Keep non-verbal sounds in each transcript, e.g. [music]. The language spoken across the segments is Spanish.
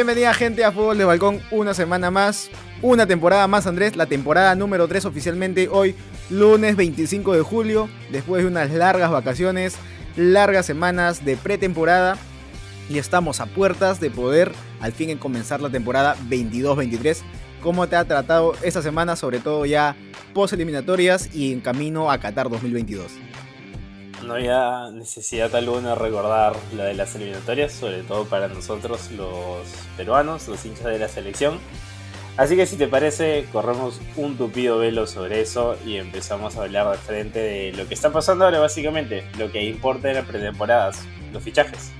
Bienvenida gente a Fútbol de Balcón, una semana más, una temporada más Andrés, la temporada número 3 oficialmente hoy, lunes 25 de julio, después de unas largas vacaciones, largas semanas de pretemporada y estamos a puertas de poder al fin en comenzar la temporada 22-23. ¿Cómo te ha tratado esta semana, sobre todo ya post eliminatorias y en camino a Qatar 2022? No había necesidad alguna de recordar la de las eliminatorias, sobre todo para nosotros los peruanos, los hinchas de la selección. Así que si te parece, corremos un tupido velo sobre eso y empezamos a hablar de frente de lo que está pasando ahora básicamente, lo que importa en las pretemporadas, los fichajes.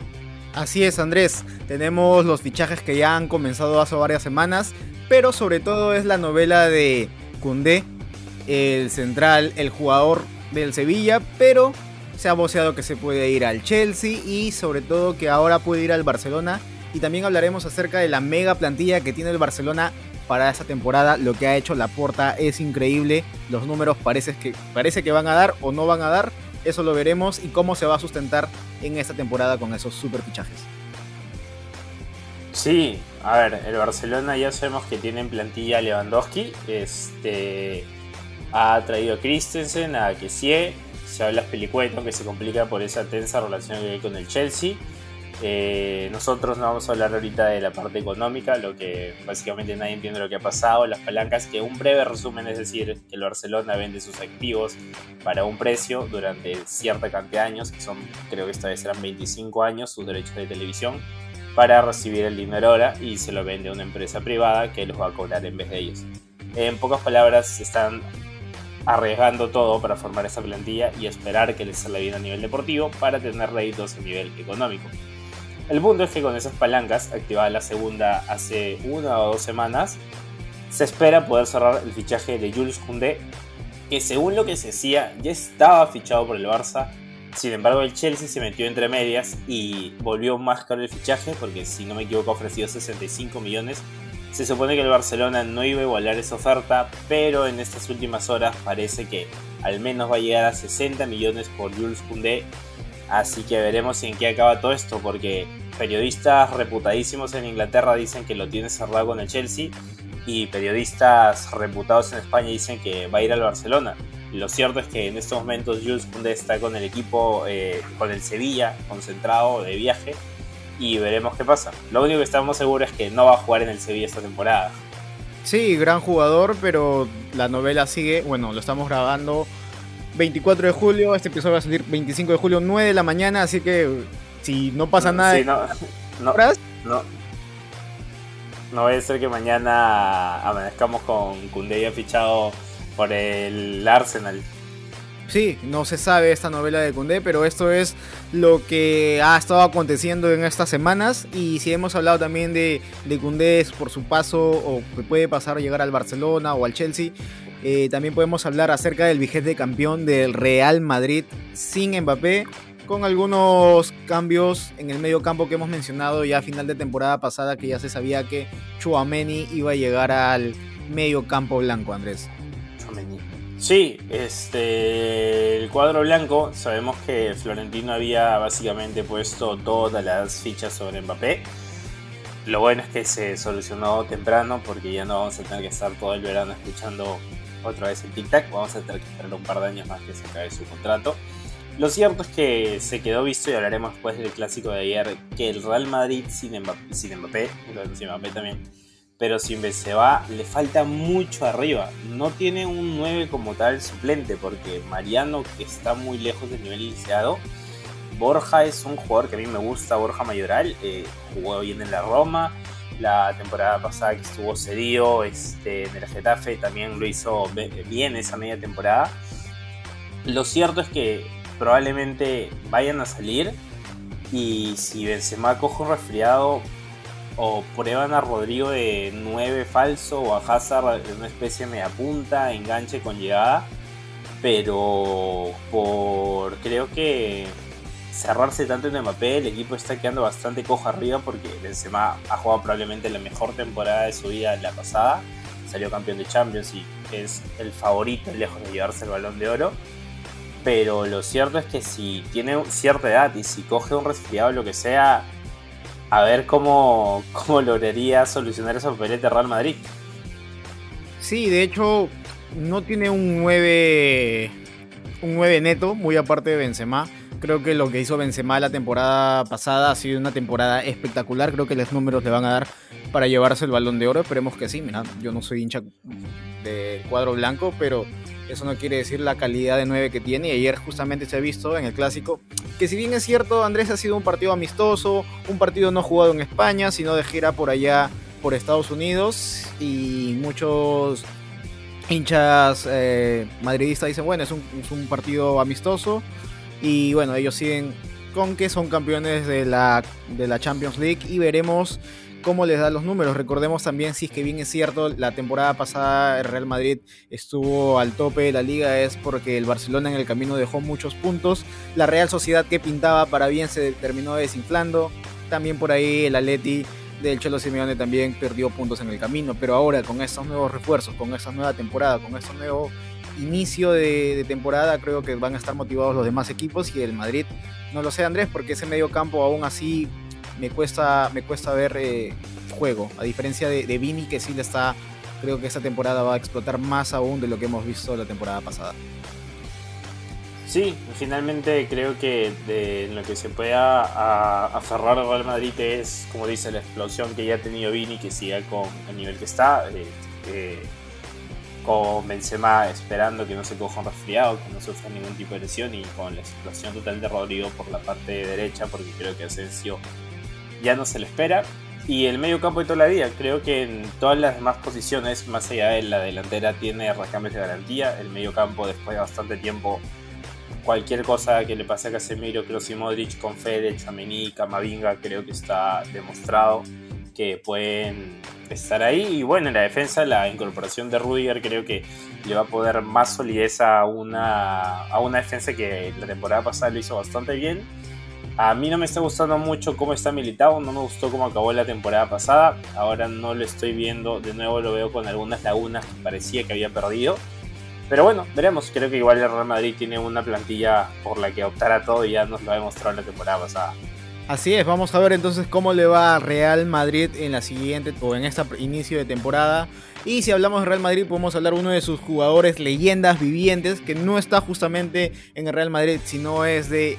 Así es, Andrés. Tenemos los fichajes que ya han comenzado hace varias semanas, pero sobre todo es la novela de Cundé, el central, el jugador del Sevilla, pero se ha voceado que se puede ir al Chelsea y sobre todo que ahora puede ir al Barcelona. Y también hablaremos acerca de la mega plantilla que tiene el Barcelona para esta temporada. Lo que ha hecho la Porta es increíble. Los números parece que, parece que van a dar o no van a dar. Eso lo veremos y cómo se va a sustentar en esta temporada con esos super fichajes. Sí, a ver, el Barcelona ya sabemos que tiene en plantilla Lewandowski. Este ha traído a Christensen, a Kessie, se habla pelicueto que se complica por esa tensa relación que hay con el Chelsea. Eh, nosotros no vamos a hablar ahorita de la parte económica, lo que básicamente nadie entiende lo que ha pasado, las palancas, que un breve resumen es decir que el Barcelona vende sus activos para un precio durante cierta cantidad de años, que son creo que esta vez serán 25 años, sus derechos de televisión, para recibir el dinero ahora y se lo vende a una empresa privada que los va a cobrar en vez de ellos. En pocas palabras, están arriesgando todo para formar esa plantilla y esperar que les salga bien a nivel deportivo para tener réditos a nivel económico. El punto es que con esas palancas, activada la segunda hace una o dos semanas, se espera poder cerrar el fichaje de Jules Koundé, que según lo que se decía ya estaba fichado por el Barça. Sin embargo, el Chelsea se metió entre medias y volvió más caro el fichaje porque, si no me equivoco, ofreció 65 millones se supone que el Barcelona no iba a igualar esa oferta, pero en estas últimas horas parece que al menos va a llegar a 60 millones por Jules Koundé. Así que veremos en qué acaba todo esto, porque periodistas reputadísimos en Inglaterra dicen que lo tiene cerrado con el Chelsea y periodistas reputados en España dicen que va a ir al Barcelona. Lo cierto es que en estos momentos Jules Koundé está con el equipo, eh, con el Sevilla, concentrado de viaje y veremos qué pasa. Lo único que estamos seguros es que no va a jugar en el Sevilla esta temporada. Sí, gran jugador, pero la novela sigue. Bueno, lo estamos grabando 24 de julio. Este episodio va a salir 25 de julio, 9 de la mañana. Así que si no pasa nada. Sí, no, no, no, no a ser que mañana amanezcamos con Kunde fichado por el Arsenal. Sí, no se sabe esta novela de Cundé, pero esto es lo que ha estado aconteciendo en estas semanas. Y si hemos hablado también de, de por su paso o que puede pasar a llegar al Barcelona o al Chelsea, eh, también podemos hablar acerca del vigente campeón del Real Madrid sin Mbappé, con algunos cambios en el medio campo que hemos mencionado ya a final de temporada pasada, que ya se sabía que Chouameni iba a llegar al medio campo blanco, Andrés. Sí, este, el cuadro blanco, sabemos que Florentino había básicamente puesto todas las fichas sobre Mbappé. Lo bueno es que se solucionó temprano porque ya no vamos a tener que estar todo el verano escuchando otra vez el tic-tac. Vamos a tener que esperar un par de años más que se acabe su contrato. Lo cierto es que se quedó visto y hablaremos después del clásico de ayer que el Real Madrid sin Mbappé, sin Mbappé, sin Mbappé también, pero si se va, le falta mucho arriba. No tiene un 9 como tal suplente, porque Mariano, que está muy lejos del nivel iniciado, Borja es un jugador que a mí me gusta, Borja Mayoral, eh, jugó bien en la Roma, la temporada pasada que estuvo cedido este, en el Getafe también lo hizo bien esa media temporada. Lo cierto es que probablemente vayan a salir y si Benzema coge un resfriado o prueban a Rodrigo de 9 falso o a Hazard de una especie de media punta, enganche con llegada. Pero por creo que cerrarse tanto en Mbappé, el equipo está quedando bastante cojo arriba porque Benzema ha jugado probablemente la mejor temporada de su vida la pasada. Salió campeón de Champions y es el favorito lejos de llevarse el balón de oro. Pero lo cierto es que si tiene cierta edad y si coge un resfriado o lo que sea, a ver cómo, lograría solucionar esa papeleta Real Madrid. Sí, de hecho, no tiene un 9, un 9 neto, muy aparte de Benzema. Creo que lo que hizo Benzema la temporada pasada ha sido una temporada espectacular. Creo que los números le van a dar para llevarse el balón de oro. Esperemos que sí. Mira, yo no soy hincha de cuadro blanco, pero eso no quiere decir la calidad de 9 que tiene. Y ayer justamente se ha visto en el clásico que si bien es cierto, Andrés ha sido un partido amistoso, un partido no jugado en España, sino de gira por allá, por Estados Unidos. Y muchos hinchas eh, madridistas dicen, bueno, es un, es un partido amistoso y bueno, ellos siguen con que son campeones de la, de la Champions League y veremos cómo les da los números. Recordemos también, si es que bien es cierto, la temporada pasada el Real Madrid estuvo al tope de la liga, es porque el Barcelona en el camino dejó muchos puntos. La Real Sociedad que pintaba para bien se terminó desinflando. También por ahí el Atleti del Cholo Simeone también perdió puntos en el camino. Pero ahora con estos nuevos refuerzos, con esta nueva temporada, con estos nuevos inicio de, temporada creo que van a estar motivados los demás equipos y el Madrid no lo sé Andrés porque ese medio campo aún así me cuesta me cuesta ver eh, juego a diferencia de, Vini que sí le está creo que esta temporada va a explotar más aún de lo que hemos visto la temporada pasada Sí, finalmente creo que de lo que se pueda aferrar al Real Madrid es, como dice, la explosión que ya ha tenido Vini, que siga con el nivel que está. Eh, con Benzema esperando que no se coja un resfriado, que no sufra ningún tipo de lesión y con la situación total de Rodrigo por la parte derecha, porque creo que Asensio ya no se le espera. Y el medio campo de toda la vida, creo que en todas las demás posiciones, más allá de la delantera, tiene recambios de garantía. El medio campo, después de bastante tiempo, cualquier cosa que le pase a Casemiro, Kroos y Modric, con Fede, Chamení, Camavinga, creo que está demostrado que pueden estar ahí. Y bueno, en la defensa, la incorporación de Rudiger creo que le va a poder más solidez a una, a una defensa que la temporada pasada lo hizo bastante bien. A mí no me está gustando mucho cómo está militado, no me gustó cómo acabó la temporada pasada. Ahora no lo estoy viendo, de nuevo lo veo con algunas lagunas que parecía que había perdido. Pero bueno, veremos. Creo que igual el Real Madrid tiene una plantilla por la que optar a todo y ya nos lo ha demostrado la temporada pasada. Así es, vamos a ver entonces cómo le va a Real Madrid en la siguiente o en este inicio de temporada. Y si hablamos de Real Madrid, podemos hablar uno de sus jugadores leyendas vivientes que no está justamente en el Real Madrid, sino es de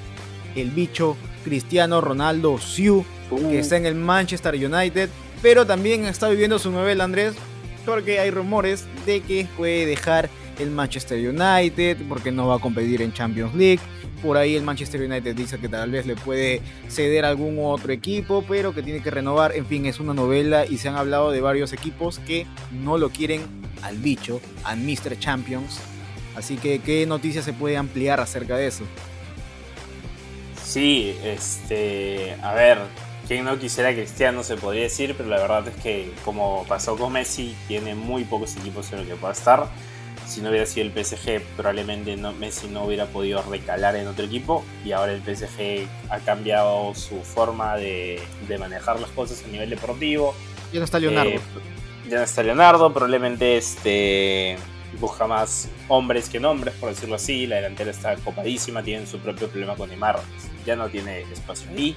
el bicho Cristiano Ronaldo Siu, que uh. está en el Manchester United, pero también está viviendo su novela Andrés, porque hay rumores de que puede dejar el Manchester United, porque no va a competir en Champions League por ahí el Manchester United dice que tal vez le puede ceder a algún otro equipo, pero que tiene que renovar. En fin, es una novela y se han hablado de varios equipos que no lo quieren al bicho, al Mr. Champions. Así que, ¿qué noticias se puede ampliar acerca de eso? Sí, este. A ver, quien no quisiera Cristiano se podría decir, pero la verdad es que, como pasó con Messi, tiene muy pocos equipos en los que pueda estar si no hubiera sido el PSG, probablemente Messi no hubiera podido recalar en otro equipo. Y ahora el PSG ha cambiado su forma de, manejar las cosas a nivel deportivo. Ya no está Leonardo. Eh, ya no está Leonardo, probablemente este, busca más hombres que nombres, por decirlo así. La delantera está copadísima, tienen su propio problema con Neymar. Ya no tiene espacio ahí.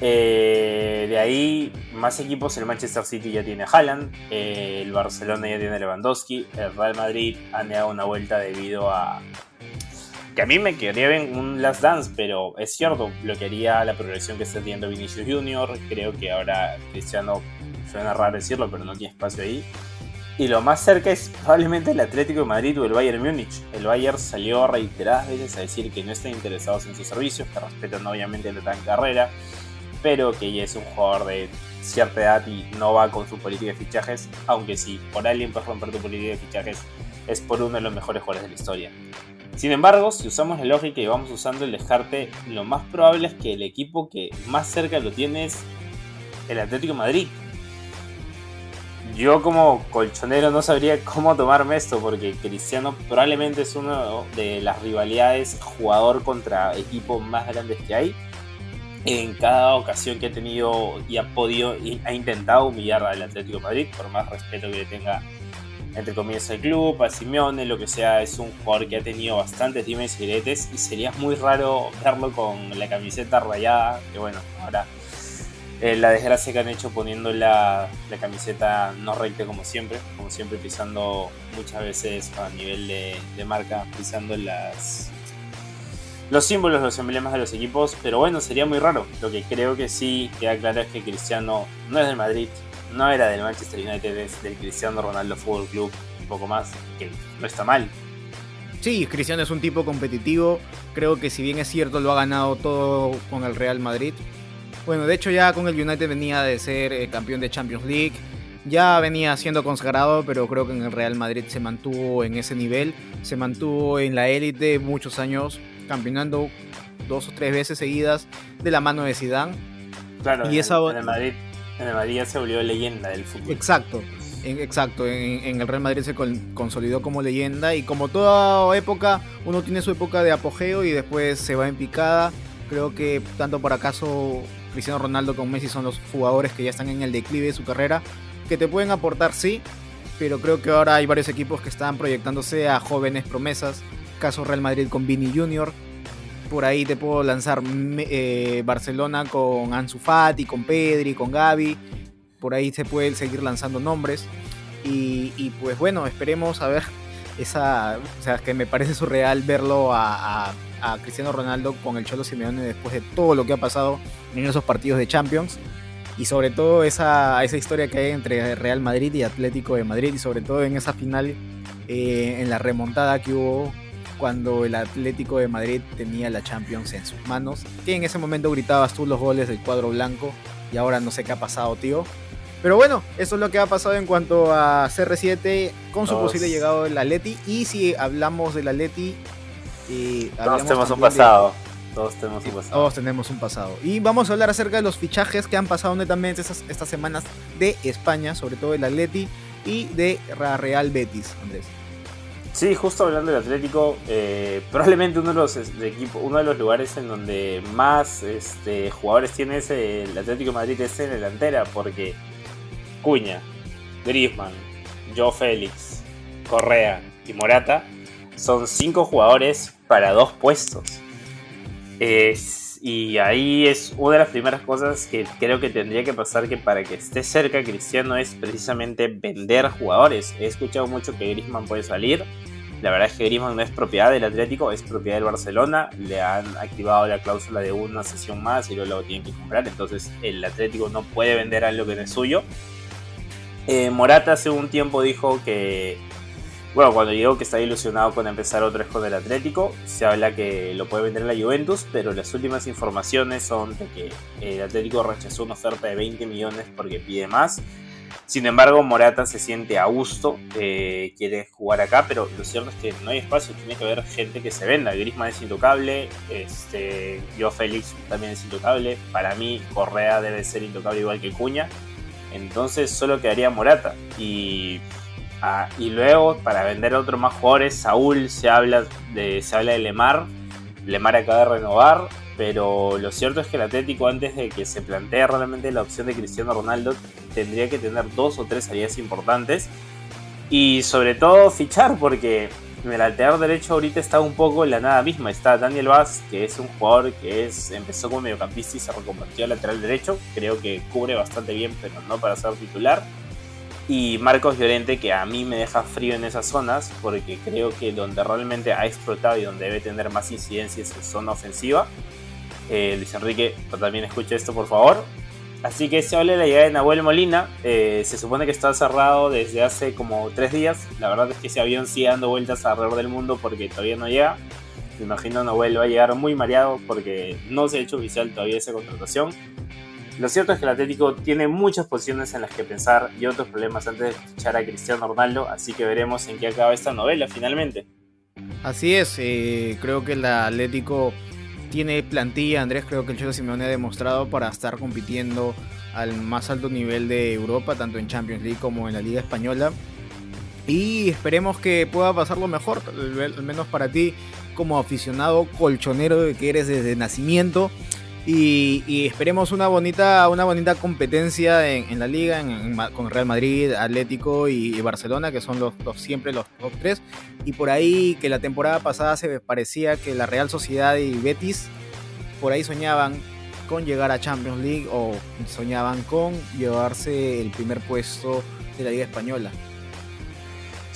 Eh, de ahí, más equipos. El Manchester City ya tiene Haaland. Eh, el Barcelona ya tiene Lewandowski. El Real Madrid ha negado una vuelta debido a. Que a mí me quedaría bien un Last Dance, pero es cierto, lo quería la progresión que está teniendo Vinicius Junior. Creo que ahora Cristiano, suena raro decirlo, pero no tiene espacio ahí. Y lo más cerca es probablemente el Atlético de Madrid o el Bayern Múnich. El Bayern salió reiteradas veces a decir que no están interesados en sus servicios, que respetan obviamente la tan carrera pero que ya es un jugador de cierta edad y no va con su política de fichajes, aunque si por alguien puedes romper tu política de fichajes, es por uno de los mejores jugadores de la historia. Sin embargo, si usamos la lógica y vamos usando el dejarte, lo más probable es que el equipo que más cerca lo tiene es el Atlético Madrid. Yo como colchonero no sabría cómo tomarme esto porque Cristiano probablemente es una de las rivalidades jugador contra equipo más grandes que hay. En cada ocasión que ha tenido y ha podido y ha intentado humillar al Atlético Madrid, por más respeto que le tenga entre comillas al club, a Simeone, lo que sea, es un jugador que ha tenido bastantes dimes y diretes y sería muy raro verlo con la camiseta rayada, que bueno, ahora eh, la desgracia que han hecho poniendo la, camiseta no recta como siempre, como siempre pisando muchas veces a nivel de, de marca, pisando las, los símbolos, los emblemas de los equipos, pero bueno, sería muy raro. Lo que creo que sí queda claro es que Cristiano no es del Madrid, no era del Manchester United, es del Cristiano Ronaldo Fútbol Club, un poco más, que no está mal. Sí, Cristiano es un tipo competitivo, creo que si bien es cierto lo ha ganado todo con el Real Madrid. Bueno, de hecho ya con el United venía de ser eh, campeón de Champions League, ya venía siendo consagrado, pero creo que en el Real Madrid se mantuvo en ese nivel, se mantuvo en la élite muchos años, campeonando dos o tres veces seguidas de la mano de Zidane. Claro, y en, esa... en, el Madrid, en el Madrid ya se volvió leyenda del fútbol. Exacto, exacto. En, el Real Madrid se consolidó como leyenda y como toda época, uno tiene su época de apogeo y después se va en picada. Creo que tanto por acaso Cristiano Ronaldo como Messi son los jugadores que ya están en el declive de su carrera, que te pueden aportar sí, pero creo que ahora hay varios equipos que están proyectándose a jóvenes promesas caso Real Madrid con Vini Junior. Por ahí te puedo lanzar eh, Barcelona con Ansu Fati, con Pedri, con Gaby. Por ahí se pueden seguir lanzando nombres. Y, pues bueno, esperemos a ver esa. O sea, que me parece surreal verlo a, Cristiano Ronaldo con el Cholo Simeone después de todo lo que ha pasado en esos partidos de Champions. Y sobre todo esa, esa historia que hay entre Real Madrid y Atlético de Madrid. Y sobre todo en esa final, eh, en la remontada que hubo cuando el Atlético de Madrid tenía la Champions en sus manos. Que en ese momento gritabas tú los goles del cuadro blanco y ahora no sé qué ha pasado, tío. Pero bueno, eso es lo que ha pasado en cuanto a CR7 con su posible llegado del Atleti. Y si hablamos del Atleti, eh, todos tenemos un pasado. Todos tenemos un pasado. Todos tenemos un pasado. Y vamos a hablar acerca de los fichajes que han pasado netamente estas, estas semanas de España, sobre todo del Atleti y de Real Betis, Andrés. Sí, justo hablando del Atlético, eh, probablemente uno de los equipos, uno de los lugares en donde más este, jugadores tiene el Atlético de Madrid es en delantera, porque Cuña, Griezmann, Joe Félix, Correa y Morata son cinco jugadores para dos puestos. y ahí es una de las primeras cosas que creo que tendría que pasar que para que esté cerca Cristiano es precisamente vender jugadores. He escuchado mucho que Griezmann puede salir, la verdad es que Griezmann no es propiedad del Atlético, es propiedad del Barcelona. Le han activado la cláusula de una sesión más y luego lo tienen que comprar. Entonces el Atlético no puede vender algo que no es suyo. Eh, Morata hace un tiempo dijo que, bueno, cuando llegó que está ilusionado con empezar otra vez con el Atlético, se habla que lo puede vender la Juventus, pero las últimas informaciones son de que el Atlético rechazó una oferta de 20 millones porque pide más. Sin embargo, Morata se siente a gusto, eh, quiere jugar acá, pero lo cierto es que no hay espacio, tiene que haber gente que se venda. Griezmann es intocable, este, yo Félix también es intocable, para mí Correa debe ser intocable igual que Cuña, entonces solo quedaría Morata. Y, ah, y luego, para vender a otros más jugadores, Saúl se habla de, se habla de Lemar, Lemar acaba de renovar, pero lo cierto es que el Atlético antes de que se plantee realmente la opción de Cristiano Ronaldo tendría que tener dos o tres salidas importantes y sobre todo fichar porque en el lateral derecho ahorita está un poco en la nada misma. Está Daniel Vaz, que es un jugador que es, empezó como mediocampista y se reconvirtió al lateral derecho. Creo que cubre bastante bien, pero no para ser titular. Y Marcos Llorente, que a mí me deja frío en esas zonas, porque creo que donde realmente ha explotado y donde debe tener más incidencias es en zona ofensiva. Eh, Luis Enrique, también escuche esto por favor. Así que se habla de la llegada de Nahuel Molina. Eh, se supone que está cerrado desde hace como tres días. La verdad es que ese avión sigue dando vueltas alrededor del mundo porque todavía no llega. Me imagino Nahuel va a llegar muy mareado porque no se ha hecho oficial todavía esa contratación. Lo cierto es que el Atlético tiene muchas posiciones en las que pensar y otros problemas antes de fichar a Cristiano Ronaldo, así que veremos en qué acaba esta novela finalmente. Así es, eh, creo que el Atlético tiene plantilla, Andrés, creo que el Cholo Simeone ha demostrado para estar compitiendo al más alto nivel de Europa, tanto en Champions League como en la Liga Española. Y esperemos que pueda pasar lo mejor, al menos para ti como aficionado colchonero que eres desde nacimiento. Y, esperemos una bonita, una bonita competencia en, la liga con Real Madrid, Atlético y, Barcelona, que son los, siempre los top tres. Y por ahí que la temporada pasada se parecía que la Real Sociedad y Betis por ahí soñaban con llegar a Champions League o soñaban con llevarse el primer puesto de la Liga Española.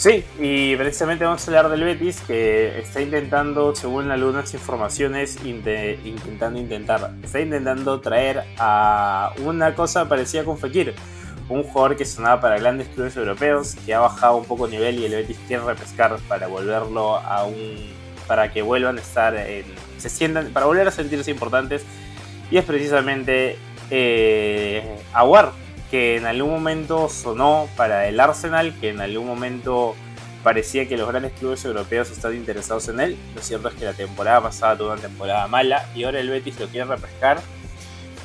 Sí, y precisamente vamos a hablar del Betis que está intentando, según algunas informaciones, intentando intentar, está intentando traer a una cosa parecida con Fekir, un jugador que sonaba para grandes clubes europeos, que ha bajado un poco nivel y el Betis quiere repescar para volverlo a un, para que vuelvan a estar en, se sientan, para volver a sentirse importantes, y es precisamente eh, que en algún momento sonó para el Arsenal, que en algún momento parecía que los grandes clubes europeos estaban interesados en él. Lo cierto es que la temporada pasada tuvo una temporada mala y ahora el Betis lo quiere repescar.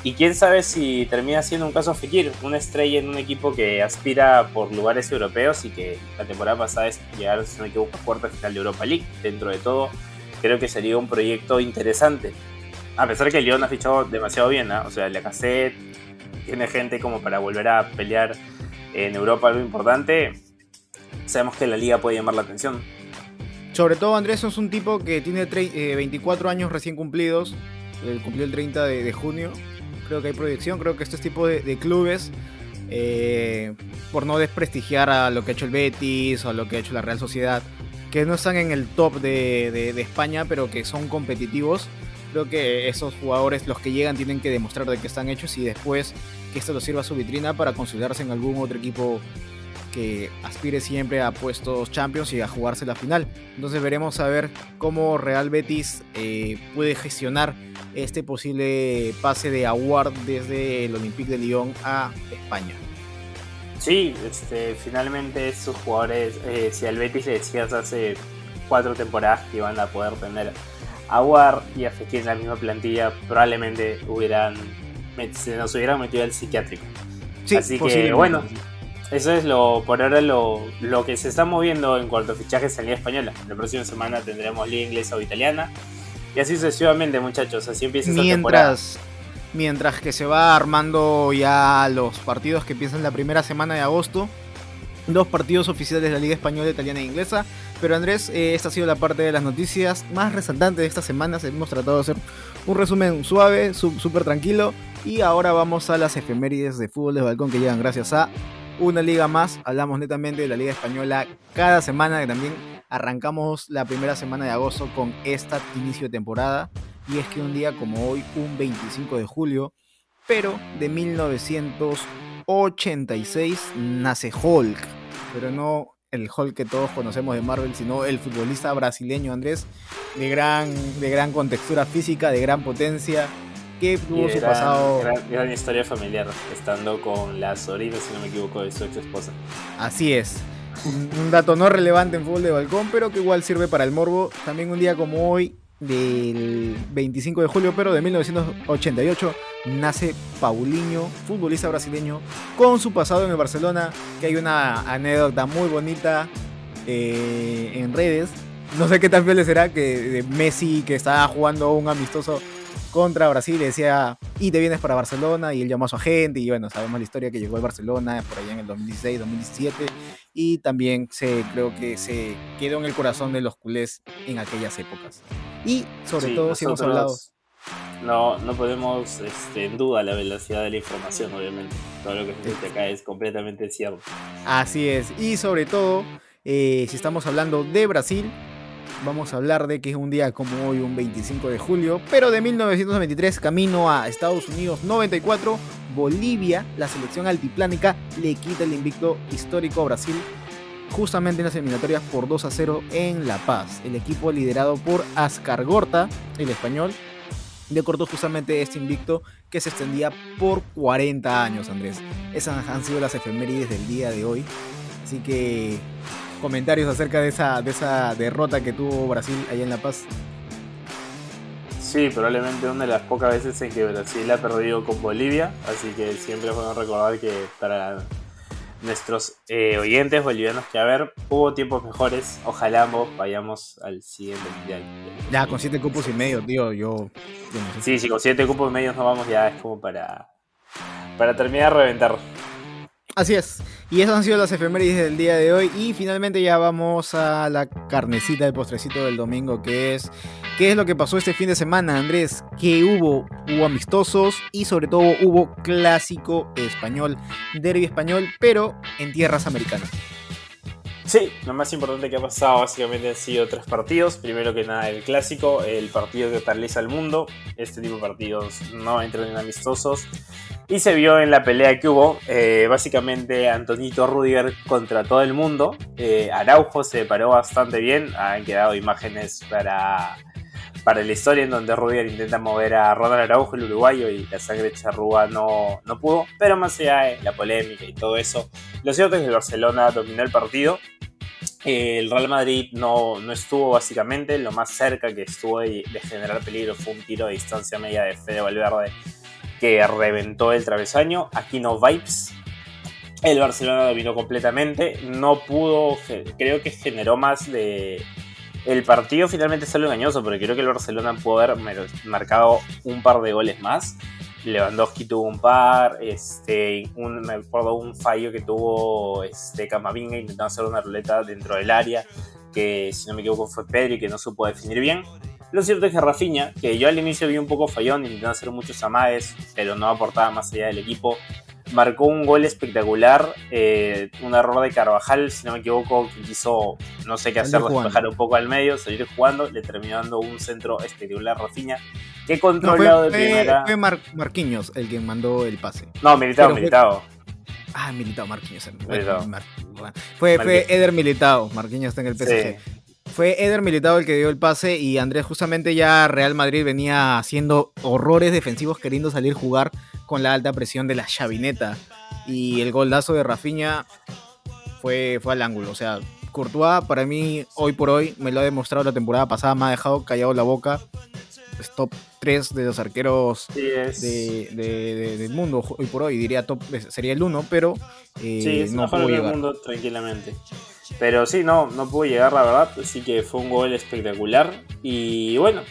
Y quién sabe si termina siendo un caso Fekir, una estrella en un equipo que aspira por lugares europeos y que la temporada pasada es llegar, si no me equivoco, a cuarta final de Europa League. Dentro de todo, creo que sería un proyecto interesante. A pesar que el Lyon ha fichado demasiado bien, ¿no? o sea, la cassette, tiene gente como para volver a pelear en Europa algo importante, sabemos que la liga puede llamar la atención. Sobre todo Andrés es un tipo que tiene 24 eh, años recién cumplidos, cumplió el 30 de, junio, creo que hay proyección, creo que este tipo de, clubes, eh, por no desprestigiar a lo que ha hecho el Betis o a lo que ha hecho la Real Sociedad, que no están en el top de España, pero que son competitivos, Creo que esos jugadores, los que llegan, tienen que demostrar de qué están hechos y después que esto los sirva a su vitrina para consolidarse en algún otro equipo que aspire siempre a puestos champions y a jugarse la final. Entonces veremos a ver cómo Real Betis eh, puede gestionar este posible pase de Award desde el Olympique de Lyon a España. Sí, este, finalmente esos jugadores, eh, si al Betis le decías hace cuatro temporadas que iban a poder tener a War y a Fekir en la misma plantilla, probablemente hubieran se nos hubieran metido al psiquiátrico. Así que bueno, eso es lo por ahora lo, lo, que se está moviendo en cuanto a fichajes en Liga Española. La próxima semana tendremos Liga Inglesa o Italiana. Y así sucesivamente, muchachos. Así empieza esta mientras, Mientras que se va armando ya los partidos que empiezan la primera semana de agosto. Dos partidos oficiales de la Liga Española, Italiana e Inglesa. Pero Andrés, eh, esta ha sido la parte de las noticias más resaltantes de esta semana. Hemos tratado de hacer un resumen suave, súper tranquilo. Y ahora vamos a las efemérides de fútbol de balcón que llegan gracias a una liga más. Hablamos netamente de la Liga Española cada semana, que también arrancamos la primera semana de agosto con esta inicio de temporada. Y es que un día como hoy, un 25 de julio, pero de 1986, nace Hulk. Pero no el Hulk que todos conocemos de Marvel, sino el futbolista brasileño Andrés, de gran, de gran contextura física, de gran potencia, que tuvo su pasado. Gran, historia familiar, estando con la sobrina, si no me equivoco, de su ex esposa. Así es. Un dato no relevante en fútbol de balcón, pero que igual sirve para el morbo. También un día como hoy, del 25 de julio, pero de 1988, nace Paulinho, futbolista brasileño, con su pasado en el Barcelona, que hay una anécdota muy bonita eh, en redes. No sé qué tan fiel será que Messi, que estaba jugando un amistoso contra Brasil, decía, y te vienes para Barcelona, y él llamó a su agente, y bueno, sabemos la historia que llegó al Barcelona por allá en el 2016, 2017, y también se, creo que se quedó en el corazón de los culés en aquellas épocas. Y sobre todo, si hemos hablado... No, no podemos este, en duda la velocidad de la información, obviamente. Todo lo que se dice acá es completamente cierto. Así es. Y sobre todo, eh, si estamos hablando de Brasil, vamos a hablar de que es un día como hoy, un 25 de julio, pero de 1923, camino a Estados Unidos 94, Bolivia, la selección altiplánica, le quita el invicto histórico a Brasil justamente en las eliminatorias por 2 a 0 en La Paz. El equipo liderado por Ascar Gorta, el español, le cortó justamente este invicto que se extendía por 40 años, Andrés. Esas han sido las efemérides del día de hoy. Así que comentarios acerca de esa, de esa derrota que tuvo Brasil allá en La Paz. Sí, probablemente una de las pocas veces en que Brasil ha perdido con Bolivia, así que siempre es bueno recordar que para nuestros eh, oyentes bolivianos que a ver, hubo tiempos mejores, ojalá ambos vayamos al siguiente mundial. Ya, con siete cupos y medio, tío, yo... Sí, sí, con siete cupos y medio no vamos ya, es como para, para terminar de reventar. Así es. Y esas han sido las efemérides del día de hoy. Y finalmente ya vamos a la carnecita del postrecito del domingo, que es qué es lo que pasó este fin de semana, Andrés. ¿Qué hubo? Hubo amistosos y sobre todo hubo clásico español, derby español, pero en tierras americanas. Sí, lo más importante que ha pasado básicamente han sido tres partidos. Primero que nada el clásico, el partido que paraliza el mundo. Este tipo de partidos no entran en amistosos. Y se vio en la pelea que hubo, eh, básicamente Antonito Rudiger contra todo el mundo. Eh, Araujo se paró bastante bien, han quedado imágenes para, para la historia en donde Rudiger intenta mover a Ronald Araujo, el uruguayo, y la sangre charrúa no, no pudo. Pero más allá de la polémica y todo eso, lo cierto es que el Barcelona dominó el partido. El Real Madrid no, no, estuvo básicamente, lo más cerca que estuvo de, de generar peligro fue un tiro de distancia media de Fede Valverde que reventó el travesaño. Aquí no vibes. El Barcelona dominó completamente. No pudo, creo que generó más de. El partido finalmente salió engañoso, porque creo que el Barcelona pudo haber marcado un par de goles más. Lewandowski tuvo un par, este, me acuerdo un fallo que tuvo este, Camavinga intentando hacer una ruleta dentro del área, que si no me equivoco fue Pedro y que no supo definir bien. Lo cierto es que Rafinha, que yo al inicio vi un poco fallón, intentando hacer muchos amagues, pero no aportaba más allá del equipo, marcó un gol espectacular, eh, un error de Carvajal, si no me equivoco, que quiso, no sé qué hacer, despejar un poco al medio, salir jugando, le terminó dando un centro espectacular a Rafinha, que controlado no, fue, de primera... Fue Mar Marquinhos el que mandó el pase. No, Militao, Militao. Ah, Militao, Marquinhos. Militao. Fue, fue Eder Militao, Marquinhos está en el PSG. Sí. Fue Eder Militao el que dio el pase y Andrés justamente ya Real Madrid venía haciendo horrores defensivos queriendo salir jugar con la alta presión de la chavineta. Y el goldazo de Rafinha fue, fue al ángulo. O sea, Courtois para mí hoy por hoy me lo ha demostrado la temporada pasada, me ha dejado callado la boca. Es 3 de los arqueros de, de, de, del mundo hoy por hoy. Diría top, sería el 1, pero eh, sí, es no mejor pudo del llegar. mundo tranquilamente. Pero sí, no, no pudo llegar, la verdad. Así que fue un gol espectacular. Y bueno,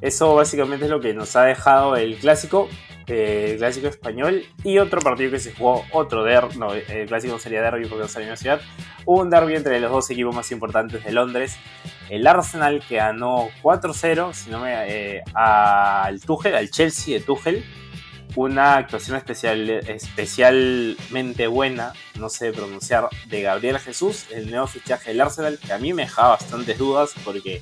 eso básicamente es lo que nos ha dejado el clásico. Eh, clásico español. Y otro partido que se jugó, otro derby. No, el clásico sería derby porque no en la ciudad. Un derby entre los dos equipos más importantes de Londres. El Arsenal que ganó 4-0 si no me, eh, al Tuchel, al Chelsea de Tuchel una actuación especial, especialmente buena, no sé pronunciar, de Gabriel Jesús, el nuevo fichaje del Arsenal, que a mí me dejaba bastantes dudas porque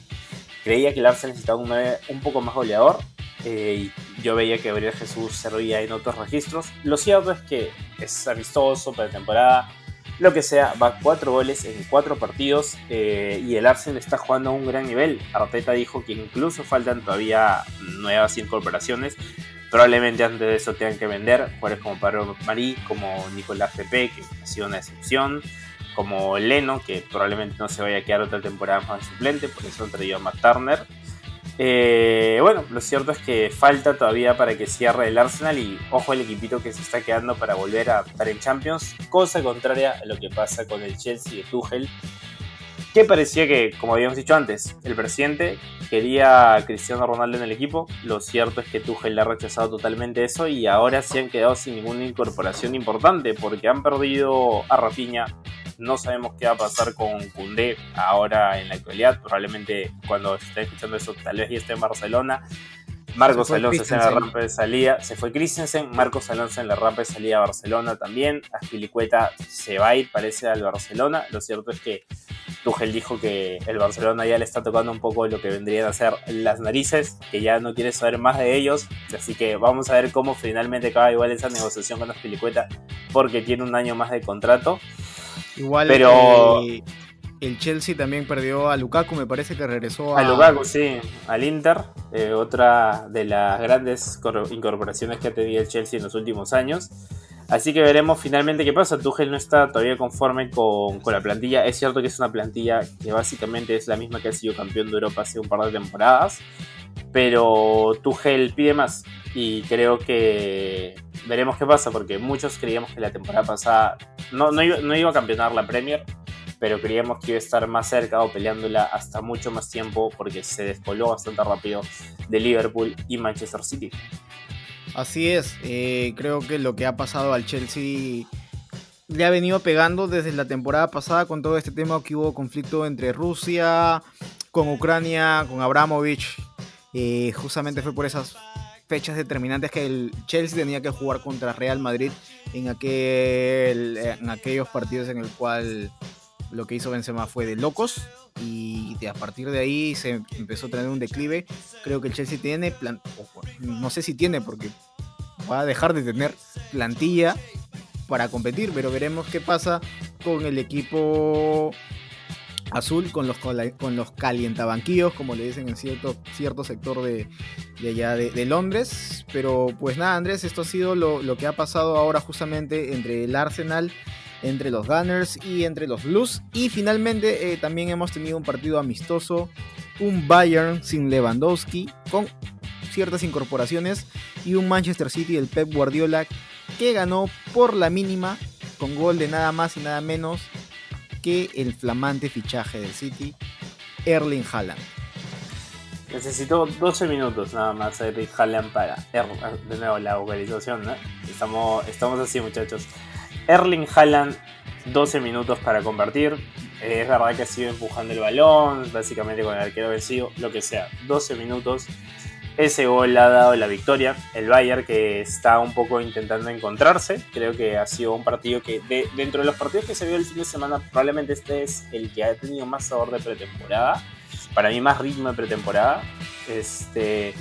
creía que el Arsenal necesitaba un 9 un poco más goleador. Eh, y yo veía que Gabriel Jesús servía en otros registros. Lo cierto es que es amistoso, pretemporada, lo que sea, va cuatro goles en cuatro partidos eh, y el Arsenal está jugando a un gran nivel. Arteta dijo que incluso faltan todavía nuevas incorporaciones. Probablemente antes de eso tengan que vender jugadores como Pablo Marí, como Nicolás Pepe, que ha sido una excepción, como Leno, que probablemente no se vaya a quedar otra temporada más suplente, por eso han traído a Matt Turner. Eh, bueno, lo cierto es que falta todavía para que cierre el Arsenal y ojo el equipito que se está quedando para volver a estar en Champions, cosa contraria a lo que pasa con el Chelsea de Tuchel, que parecía que, como habíamos dicho antes, el presidente quería a Cristiano Ronaldo en el equipo. Lo cierto es que Tuchel le ha rechazado totalmente eso y ahora se han quedado sin ninguna incorporación importante porque han perdido a Rafinha. No sabemos qué va a pasar con Koundé ahora en la actualidad. Probablemente cuando esté escuchando eso, tal vez ya esté en Barcelona. Marcos Alonso en la rampa de salida, se fue Christensen, Marcos Alonso en la rampa de salida a Barcelona también, Aspilicueta se va a ir, parece, al Barcelona, lo cierto es que Tuchel dijo que el Barcelona ya le está tocando un poco lo que vendrían a ser las narices, que ya no quiere saber más de ellos, así que vamos a ver cómo finalmente acaba igual esa negociación con Aspilicueta, porque tiene un año más de contrato. Igual Pero- eh, el Chelsea también perdió a Lukaku, me parece que regresó A Lukaku, sí, al Inter, eh, otra de las grandes cor- incorporaciones que ha tenido el Chelsea en los últimos años. Así que veremos finalmente qué pasa. Tuchel no está todavía conforme con, con la plantilla. Es cierto que es una plantilla que básicamente es la misma que ha sido campeón de Europa hace un par de temporadas. Pero Tuchel pide más. Y creo que veremos qué pasa. Porque muchos creíamos que la temporada pasada no, no, iba, a campeonar la Premier pero creíamos que iba a estar más cerca o peleándola hasta mucho más tiempo porque se despoló bastante rápido de Liverpool y Manchester City. Así es, eh, creo que lo que ha pasado al Chelsea le ha venido pegando desde la temporada pasada con todo este tema que hubo conflicto entre Rusia, con Ucrania, con Abramovich. Eh, justamente fue por esas fechas determinantes que el Chelsea tenía que jugar contra Real Madrid en, aquel, en aquellos partidos en el cual lo que hizo Benzema fue de locos y a partir de ahí se empezó a tener un declive. Creo que el Chelsea tiene, plan no sé si tiene porque va a dejar de tener plantilla para competir, pero veremos qué pasa con el equipo azul, con los, con los calientabanquillos, como le dicen en cierto, cierto sector de, allá de, Londres. Pero pues nada, Andrés, esto ha sido lo, que ha pasado ahora justamente entre el Arsenal entre los Gunners y entre los Blues. Y finalmente eh, también hemos tenido un partido amistoso, un Bayern sin Lewandowski, con ciertas incorporaciones, y un Manchester City del Pep Guardiola que ganó por la mínima con gol de nada más y nada menos que el flamante fichaje del City, Erling Haaland. Necesito 12 minutos nada más Erling Haaland para de nuevo la vocalización, ¿no? Estamos, estamos así muchachos. Erling Haaland, 12 minutos para convertir. es verdad que ha sido empujando el balón, básicamente con el arquero vencido, lo que sea. 12 minutos ese gol ha dado la victoria. El Bayern que está un poco intentando encontrarse. Creo que ha sido un partido que dentro de los partidos que se vio el fin de semana probablemente este es el que ha tenido más sabor de pretemporada. Para mí más ritmo de pretemporada. Este,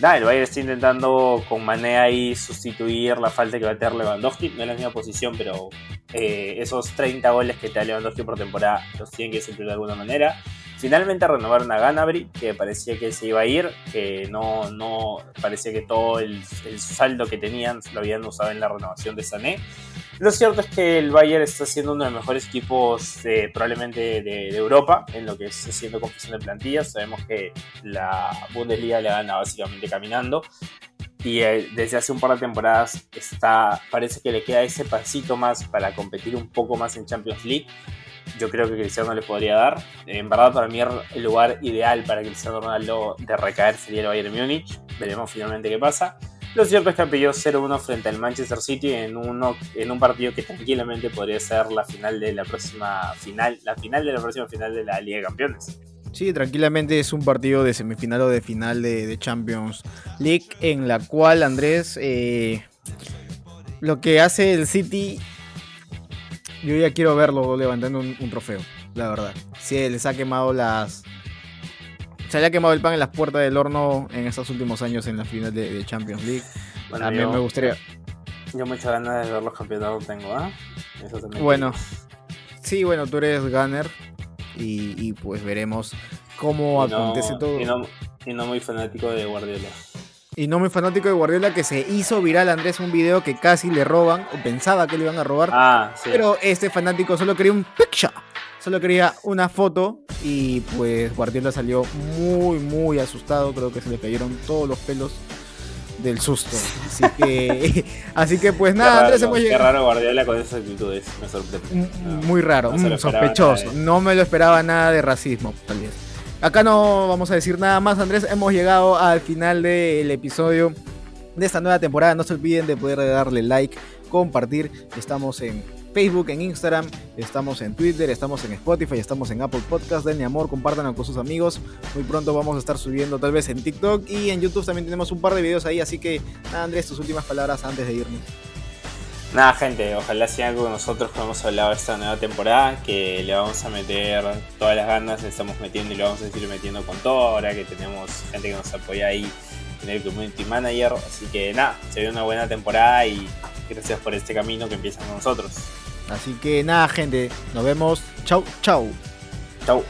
da, el Bayern está intentando con Mané ahí sustituir la falta que va a tener Lewandowski. No en la misma posición, pero eh, esos 30 goles que te da Lewandowski por temporada los tienen que suplir de alguna manera. Finalmente renovaron a Ganabri, que parecía que se iba a ir, que no, no parecía que todo el, saldo que tenían lo habían usado en la renovación de Sané. Lo cierto es que el Bayern está siendo uno de los mejores equipos probablemente de, Europa en lo que es haciendo confesión de plantillas. Sabemos que la Bundesliga le gana básicamente caminando y eh, desde hace un par de temporadas está, parece que le queda ese pasito más para competir un poco más en Champions League yo creo que Cristiano le podría dar. En verdad, para mí el lugar ideal para Cristiano Ronaldo de recaer sería el Bayern Múnich. Veremos finalmente qué pasa. Lo cierto es que pilló 0-1 frente al Manchester City en, uno, en un partido que tranquilamente podría ser la final de la próxima final, la final de la próxima final de la Liga de Campeones. Sí, tranquilamente es un partido de semifinal o de final de, Champions League en la cual Andrés eh, lo que hace el City yo ya quiero verlo levantando un, trofeo, la verdad. Si les ha quemado las. Se le ha quemado el pan en las puertas del horno en estos últimos años en la final de, Champions League. a mí me gustaría. Yo muchas ganas de ver los campeonatos tengo, ¿ah? Bueno, sí, bueno, tú eres gunner y, pues veremos cómo acontece todo. Y no, y no muy fanático de Guardiola y no muy fanático de Guardiola, que se hizo viral Andrés un video que casi le roban, o pensaba que le iban a robar. Ah, sí. Pero este fanático solo quería un picture, solo quería una foto y pues Guardiola salió muy, muy asustado, creo que se le cayeron todos los pelos del susto. Así que, [laughs] así que pues nada, Andrés hemos llegado. Qué raro Guardiola con esas actitudes, me sorprende. muy raro, sospechoso. No me lo esperaba nada de racismo, tal vez. Acá no vamos a decir nada más, Andrés. Hemos llegado al final del episodio de esta nueva temporada. No se olviden de poder darle like, compartir. Estamos en Facebook, en Instagram, estamos en Twitter, estamos en Spotify, estamos en Apple Podcast. Denle amor, compártanlo con sus amigos. Muy pronto vamos a estar subiendo tal vez en TikTok y en YouTube también tenemos un par de videos ahí. Así que nada, Andrés, tus últimas palabras antes de irnos. Nada, gente, ojalá sigan con nosotros que hemos hablado esta nueva temporada, que le vamos a meter todas las ganas, le estamos metiendo y lo vamos a seguir metiendo con todo, ahora que tenemos gente que nos apoya ahí en el Community Manager. Así que nada, se ve una buena temporada y gracias por este camino que empieza con nosotros. Así que nada, gente, nos vemos. Chau, chau. Chau.